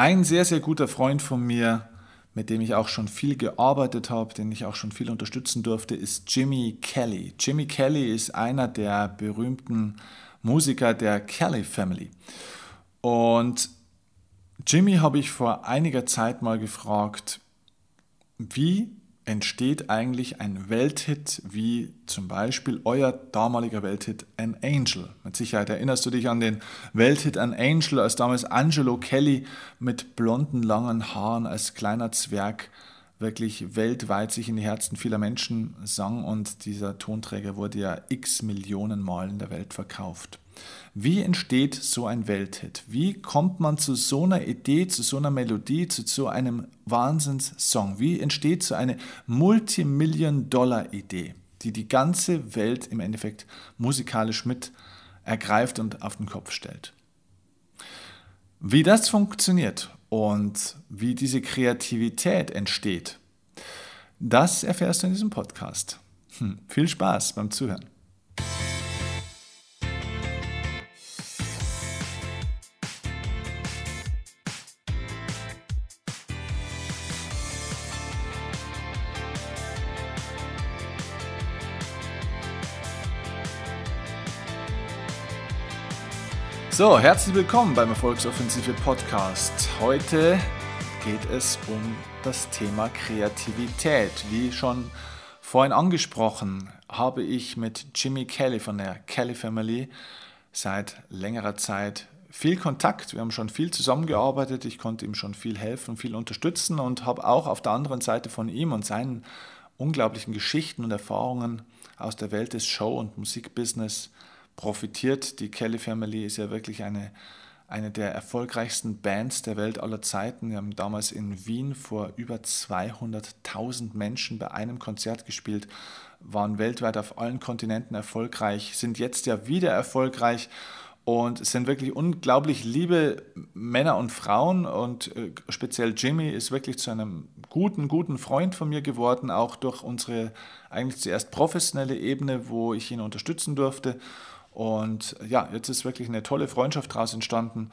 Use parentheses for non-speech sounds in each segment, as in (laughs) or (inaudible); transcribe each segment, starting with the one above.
Ein sehr, sehr guter Freund von mir, mit dem ich auch schon viel gearbeitet habe, den ich auch schon viel unterstützen durfte, ist Jimmy Kelly. Jimmy Kelly ist einer der berühmten Musiker der Kelly Family. Und Jimmy habe ich vor einiger Zeit mal gefragt, wie entsteht eigentlich ein Welthit wie zum Beispiel euer damaliger Welthit An Angel. Mit Sicherheit erinnerst du dich an den Welthit An Angel, als damals Angelo Kelly mit blonden, langen Haaren als kleiner Zwerg wirklich weltweit sich in die Herzen vieler Menschen sang und dieser Tonträger wurde ja x Millionen Mal in der Welt verkauft. Wie entsteht so ein Welthit? Wie kommt man zu so einer Idee, zu so einer Melodie, zu so einem Wahnsinnssong? Wie entsteht so eine Multimillion-Dollar-Idee, die die ganze Welt im Endeffekt musikalisch mit ergreift und auf den Kopf stellt? Wie das funktioniert und wie diese Kreativität entsteht, das erfährst du in diesem Podcast. Hm, viel Spaß beim Zuhören. So, herzlich willkommen beim Erfolgsoffensive Podcast. Heute geht es um das Thema Kreativität. Wie schon vorhin angesprochen, habe ich mit Jimmy Kelly von der Kelly Family seit längerer Zeit viel Kontakt. Wir haben schon viel zusammengearbeitet. Ich konnte ihm schon viel helfen, viel unterstützen und habe auch auf der anderen Seite von ihm und seinen unglaublichen Geschichten und Erfahrungen aus der Welt des Show- und Musikbusiness profitiert. Die Kelly Family ist ja wirklich eine, eine der erfolgreichsten Bands der Welt aller Zeiten. Wir haben damals in Wien vor über 200.000 Menschen bei einem Konzert gespielt, waren weltweit auf allen Kontinenten erfolgreich, sind jetzt ja wieder erfolgreich und sind wirklich unglaublich liebe Männer und Frauen und äh, speziell Jimmy ist wirklich zu einem guten, guten Freund von mir geworden, auch durch unsere eigentlich zuerst professionelle Ebene, wo ich ihn unterstützen durfte und ja, jetzt ist wirklich eine tolle Freundschaft daraus entstanden.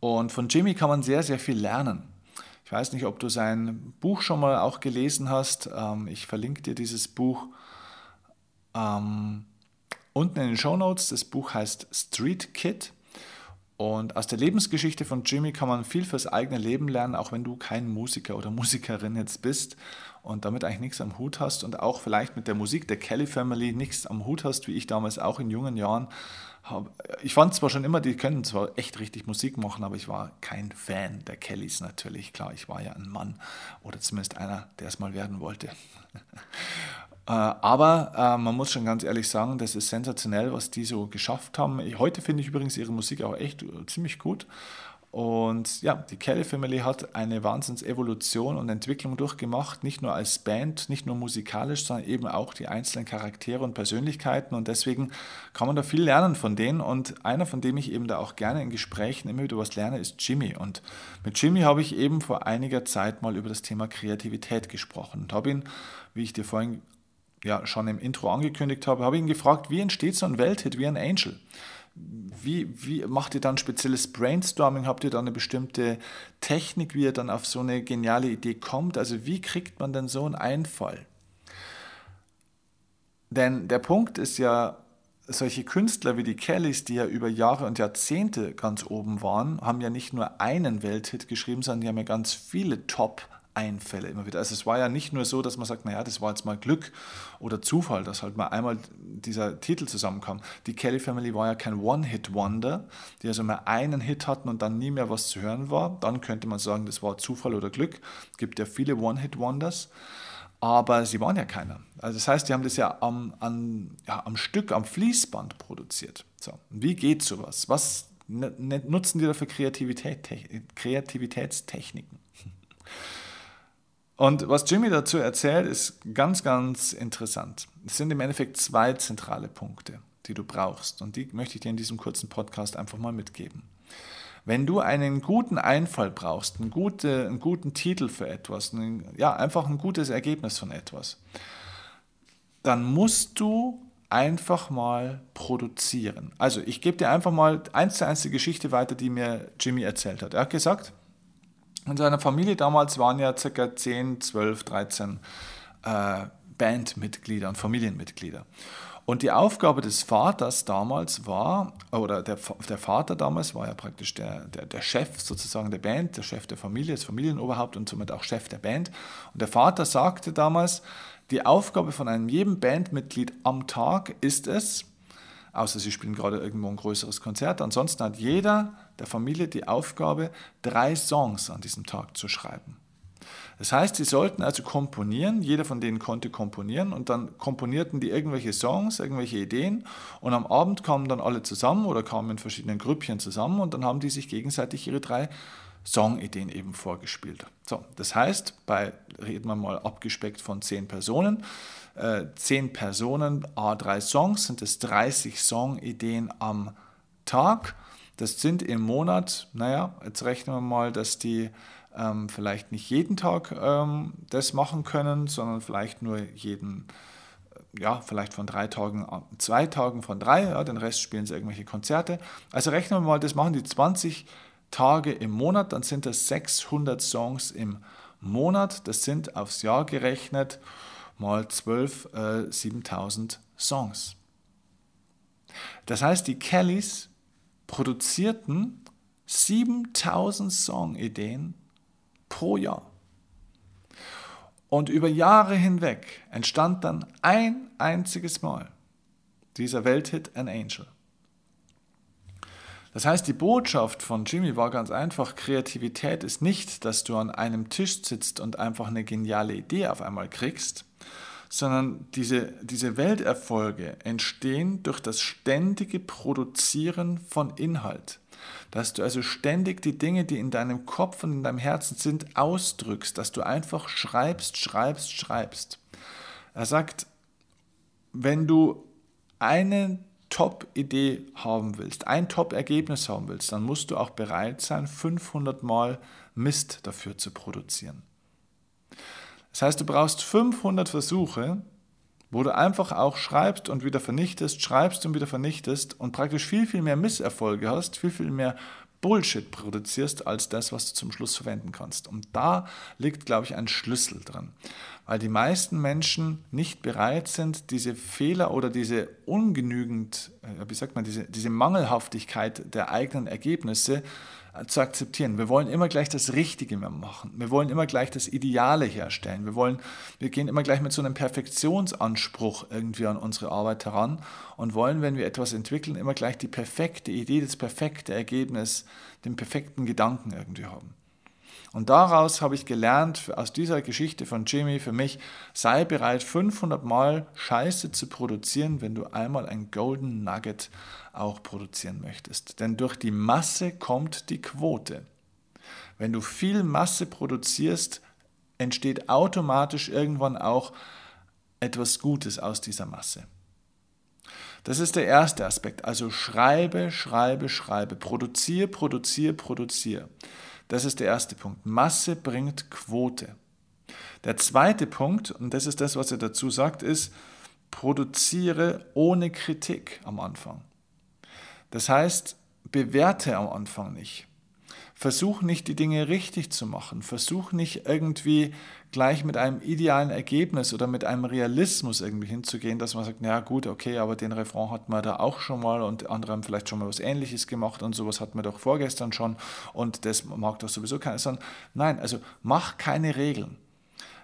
Und von Jimmy kann man sehr, sehr viel lernen. Ich weiß nicht, ob du sein Buch schon mal auch gelesen hast. Ähm, ich verlinke dir dieses Buch ähm, unten in den Show Notes. Das Buch heißt Street Kid. Und aus der Lebensgeschichte von Jimmy kann man viel fürs eigene Leben lernen, auch wenn du kein Musiker oder (laughs) Musikerin jetzt bist und damit eigentlich nichts am Hut hast und auch vielleicht mit der Musik der Kelly Family nichts am Hut hast, wie ich damals auch in jungen Jahren. Ich fand zwar schon immer, die können zwar echt richtig Musik machen, aber ich war kein Fan der Kellys natürlich. Klar, ich war ja ein Mann oder zumindest einer, der es mal werden wollte. (laughs) Äh, aber äh, man muss schon ganz ehrlich sagen, das ist sensationell, was die so geschafft haben. Heute finde ich übrigens ihre Musik auch echt äh, ziemlich gut. Und ja, die Kelly Family hat eine Wahnsinnsevolution und Entwicklung durchgemacht, nicht nur als Band, nicht nur musikalisch, sondern eben auch die einzelnen Charaktere und Persönlichkeiten. Und deswegen kann man da viel lernen von denen. Und einer, von dem ich eben da auch gerne in Gesprächen immer wieder was lerne, ist Jimmy. Und mit Jimmy habe ich eben vor einiger Zeit mal über das Thema Kreativität gesprochen und habe ihn, wie ich dir vorhin ja schon im Intro angekündigt habe, habe ihn gefragt, wie entsteht so ein Welthit wie ein Angel? Wie, wie macht ihr dann spezielles Brainstorming? Habt ihr dann eine bestimmte Technik, wie ihr dann auf so eine geniale Idee kommt? Also wie kriegt man denn so einen Einfall? Denn der Punkt ist ja, solche Künstler wie die Kellys, die ja über Jahre und Jahrzehnte ganz oben waren, haben ja nicht nur einen Welthit geschrieben, sondern die haben ja ganz viele Top- Einfälle immer wieder. Also es war ja nicht nur so, dass man sagt, naja, das war jetzt mal Glück oder Zufall, dass halt mal einmal dieser Titel zusammenkam. Die Kelly Family war ja kein One-Hit-Wonder, die also mal einen Hit hatten und dann nie mehr was zu hören war. Dann könnte man sagen, das war Zufall oder Glück. Es gibt ja viele One-Hit-Wonders, aber sie waren ja keiner. Also das heißt, die haben das ja am, an, ja, am Stück, am Fließband produziert. So, wie geht sowas? Was nutzen die da für Kreativität, Kreativitätstechniken? Und was Jimmy dazu erzählt, ist ganz, ganz interessant. Es sind im Endeffekt zwei zentrale Punkte, die du brauchst. Und die möchte ich dir in diesem kurzen Podcast einfach mal mitgeben. Wenn du einen guten Einfall brauchst, einen, gute, einen guten Titel für etwas, einen, ja, einfach ein gutes Ergebnis von etwas, dann musst du einfach mal produzieren. Also ich gebe dir einfach mal eins zu eins die Geschichte weiter, die mir Jimmy erzählt hat. Er hat gesagt, In seiner Familie damals waren ja ca. 10, 12, 13 äh, Bandmitglieder und Familienmitglieder. Und die Aufgabe des Vaters damals war, oder der, der Vater damals war ja praktisch der, der, der Chef sozusagen der Band, der Chef der Familie, das Familienoberhaupt und somit auch Chef der Band. Und der Vater sagte damals, die Aufgabe von einem jedem Bandmitglied am Tag ist es, außer sie spielen gerade irgendwo ein größeres Konzert, ansonsten hat jeder der Familie die Aufgabe, drei Songs an diesem Tag zu schreiben. Das heißt, sie sollten also komponieren, jeder von denen konnte komponieren. Und dann komponierten die irgendwelche Songs, irgendwelche Ideen. Und am Abend kamen dann alle zusammen oder kamen in verschiedenen Grüppchen zusammen. Und dann haben die sich gegenseitig ihre drei Songideen eben vorgespielt. So, das heißt, bei, reden wir mal abgespeckt von zehn Personen, äh, zehn Personen, A3 Songs, sind es 30 Songideen am Tag. Das sind im Monat, naja, jetzt rechnen wir mal, dass die ähm, vielleicht nicht jeden Tag ähm, das machen können, sondern vielleicht nur jeden, äh, ja, vielleicht von drei Tagen, zwei Tagen von drei, ja, den Rest spielen sie irgendwelche Konzerte. Also rechnen wir mal, das machen die 20 Tage im Monat, dann sind das 600 Songs im Monat, das sind aufs Jahr gerechnet mal 12, äh, 7000 Songs. Das heißt, die Kellys produzierten 7000 Songideen pro Jahr. Und über Jahre hinweg entstand dann ein einziges Mal dieser Welthit An Angel. Das heißt, die Botschaft von Jimmy war ganz einfach, Kreativität ist nicht, dass du an einem Tisch sitzt und einfach eine geniale Idee auf einmal kriegst, sondern diese, diese Welterfolge entstehen durch das ständige Produzieren von Inhalt dass du also ständig die Dinge, die in deinem Kopf und in deinem Herzen sind, ausdrückst, dass du einfach schreibst, schreibst, schreibst. Er sagt, wenn du eine Top-Idee haben willst, ein Top-Ergebnis haben willst, dann musst du auch bereit sein, 500 Mal Mist dafür zu produzieren. Das heißt, du brauchst 500 Versuche, wo du einfach auch schreibst und wieder vernichtest, schreibst und wieder vernichtest und praktisch viel, viel mehr Misserfolge hast, viel, viel mehr Bullshit produzierst, als das, was du zum Schluss verwenden kannst. Und da liegt, glaube ich, ein Schlüssel drin. Weil die meisten Menschen nicht bereit sind, diese Fehler oder diese ungenügend, äh, wie sagt man, diese, diese Mangelhaftigkeit der eigenen Ergebnisse zu akzeptieren. Wir wollen immer gleich das Richtige machen. Wir wollen immer gleich das Ideale herstellen. Wir, wollen, wir gehen immer gleich mit so einem Perfektionsanspruch irgendwie an unsere Arbeit heran und wollen, wenn wir etwas entwickeln, immer gleich die perfekte Idee, das perfekte Ergebnis, den perfekten Gedanken irgendwie haben. Und daraus habe ich gelernt, aus dieser Geschichte von Jimmy für mich, sei bereit, 500 Mal Scheiße zu produzieren, wenn du einmal ein Golden Nugget auch produzieren möchtest. Denn durch die Masse kommt die Quote. Wenn du viel Masse produzierst, entsteht automatisch irgendwann auch etwas Gutes aus dieser Masse. Das ist der erste Aspekt. Also schreibe, schreibe, schreibe. Produziere, produziere, produziere. Das ist der erste Punkt. Masse bringt Quote. Der zweite Punkt, und das ist das, was er dazu sagt, ist, produziere ohne Kritik am Anfang. Das heißt, bewerte am Anfang nicht. Versuch nicht, die Dinge richtig zu machen. Versuch nicht irgendwie gleich mit einem idealen Ergebnis oder mit einem Realismus irgendwie hinzugehen, dass man sagt, na gut, okay, aber den Refrain hat man da auch schon mal und andere haben vielleicht schon mal was Ähnliches gemacht und sowas hat man doch vorgestern schon und das mag doch sowieso keiner. Sondern nein, also mach keine Regeln.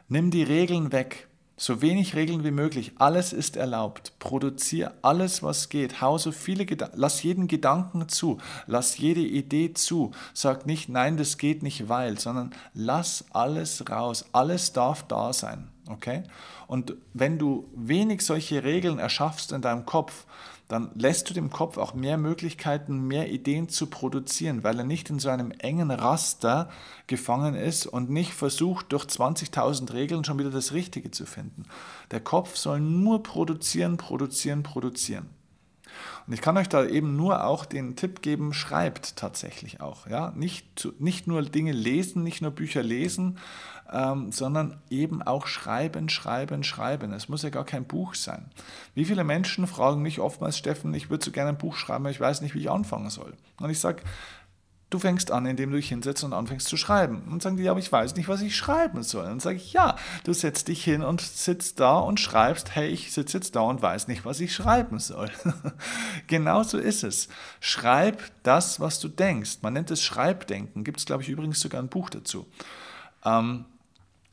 Nimm die Regeln weg. So wenig Regeln wie möglich. Alles ist erlaubt. Produziere alles, was geht. Hau so viele Gedanken. Lass jeden Gedanken zu. Lass jede Idee zu. Sag nicht, nein, das geht nicht, weil, sondern lass alles raus. Alles darf da sein. Okay? Und wenn du wenig solche Regeln erschaffst in deinem Kopf, dann lässt du dem Kopf auch mehr Möglichkeiten, mehr Ideen zu produzieren, weil er nicht in so einem engen Raster gefangen ist und nicht versucht, durch 20.000 Regeln schon wieder das Richtige zu finden. Der Kopf soll nur produzieren, produzieren, produzieren. Und ich kann euch da eben nur auch den Tipp geben, schreibt tatsächlich auch. Ja? Nicht, nicht nur Dinge lesen, nicht nur Bücher lesen, ähm, sondern eben auch schreiben, schreiben, schreiben. Es muss ja gar kein Buch sein. Wie viele Menschen fragen mich oftmals, Steffen, ich würde so gerne ein Buch schreiben, aber ich weiß nicht, wie ich anfangen soll. Und ich sage, Du fängst an, indem du dich hinsetzt und anfängst zu schreiben. Und sagen die, ja, aber ich weiß nicht, was ich schreiben soll. Und dann sage ich, ja, du setzt dich hin und sitzt da und schreibst, hey, ich sitze jetzt da und weiß nicht, was ich schreiben soll. (laughs) Genauso ist es. Schreib das, was du denkst. Man nennt es Schreibdenken. Gibt es, glaube ich, übrigens sogar ein Buch dazu. Ähm,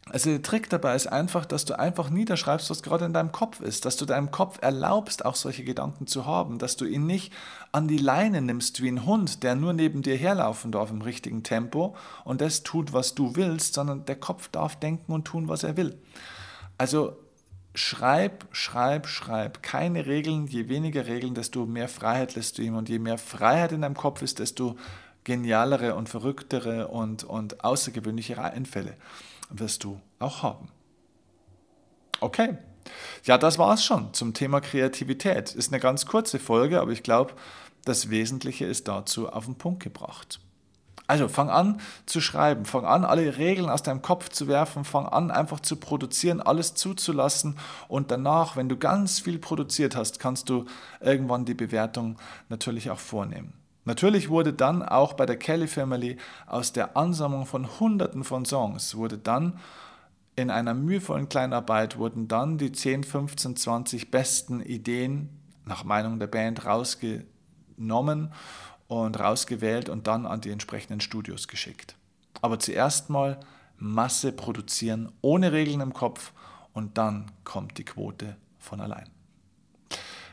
also der Trick dabei ist einfach, dass du einfach niederschreibst, was gerade in deinem Kopf ist, dass du deinem Kopf erlaubst, auch solche Gedanken zu haben, dass du ihn nicht an die Leine nimmst wie ein Hund, der nur neben dir herlaufen darf im richtigen Tempo und das tut, was du willst, sondern der Kopf darf denken und tun, was er will. Also schreib, schreib, schreib. Keine Regeln, je weniger Regeln, desto mehr Freiheit lässt du ihm und je mehr Freiheit in deinem Kopf ist, desto genialere und verrücktere und, und außergewöhnlichere Einfälle wirst du auch haben. Okay. Ja, das war's schon zum Thema Kreativität. Ist eine ganz kurze Folge, aber ich glaube, das Wesentliche ist dazu auf den Punkt gebracht. Also fang an zu schreiben, fang an, alle Regeln aus deinem Kopf zu werfen, fang an einfach zu produzieren, alles zuzulassen und danach, wenn du ganz viel produziert hast, kannst du irgendwann die Bewertung natürlich auch vornehmen. Natürlich wurde dann auch bei der Kelly Family aus der Ansammlung von Hunderten von Songs, wurde dann in einer mühevollen Kleinarbeit, wurden dann die 10, 15, 20 besten Ideen nach Meinung der Band rausgenommen und rausgewählt und dann an die entsprechenden Studios geschickt. Aber zuerst mal Masse produzieren, ohne Regeln im Kopf und dann kommt die Quote von allein.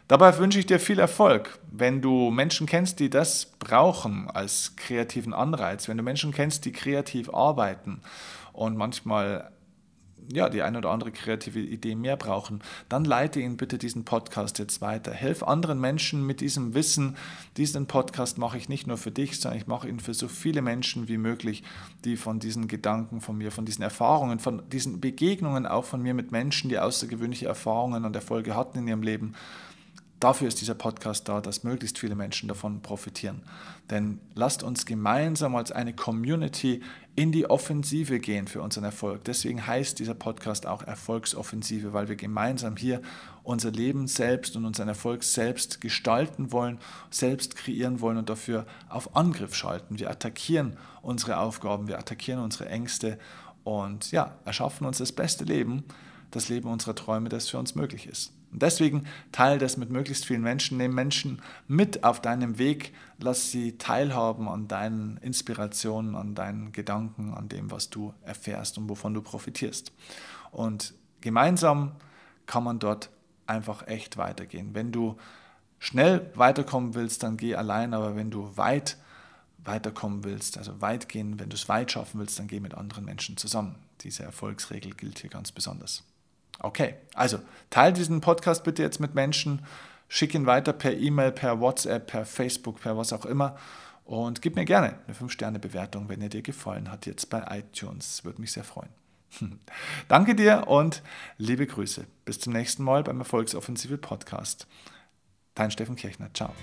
Dabei wünsche ich dir viel Erfolg. Wenn du Menschen kennst, die das brauchen als kreativen Anreiz, wenn du Menschen kennst, die kreativ arbeiten und manchmal ja, die eine oder andere kreative Idee mehr brauchen, dann leite ihnen bitte diesen Podcast jetzt weiter. Hilf anderen Menschen mit diesem Wissen. Diesen Podcast mache ich nicht nur für dich, sondern ich mache ihn für so viele Menschen wie möglich, die von diesen Gedanken von mir, von diesen Erfahrungen, von diesen Begegnungen auch von mir mit Menschen, die außergewöhnliche Erfahrungen und Erfolge hatten in ihrem Leben, Dafür ist dieser Podcast da, dass möglichst viele Menschen davon profitieren. Denn lasst uns gemeinsam als eine Community in die Offensive gehen für unseren Erfolg. Deswegen heißt dieser Podcast auch Erfolgsoffensive, weil wir gemeinsam hier unser Leben selbst und unseren Erfolg selbst gestalten wollen, selbst kreieren wollen und dafür auf Angriff schalten. Wir attackieren unsere Aufgaben, wir attackieren unsere Ängste und ja, erschaffen uns das beste Leben, das Leben unserer Träume, das für uns möglich ist. Und deswegen teile das mit möglichst vielen Menschen, nimm Menschen mit auf deinem Weg, lass sie teilhaben an deinen Inspirationen, an deinen Gedanken, an dem, was du erfährst und wovon du profitierst. Und gemeinsam kann man dort einfach echt weitergehen. Wenn du schnell weiterkommen willst, dann geh allein, aber wenn du weit weiterkommen willst, also weit gehen, wenn du es weit schaffen willst, dann geh mit anderen Menschen zusammen. Diese Erfolgsregel gilt hier ganz besonders. Okay, also teile diesen Podcast bitte jetzt mit Menschen, schick ihn weiter per E-Mail, per WhatsApp, per Facebook, per was auch immer und gib mir gerne eine 5-Sterne-Bewertung, wenn er dir gefallen hat, jetzt bei iTunes. Würde mich sehr freuen. (laughs) Danke dir und liebe Grüße. Bis zum nächsten Mal beim Erfolgsoffensive Podcast. Dein Steffen Kirchner. Ciao.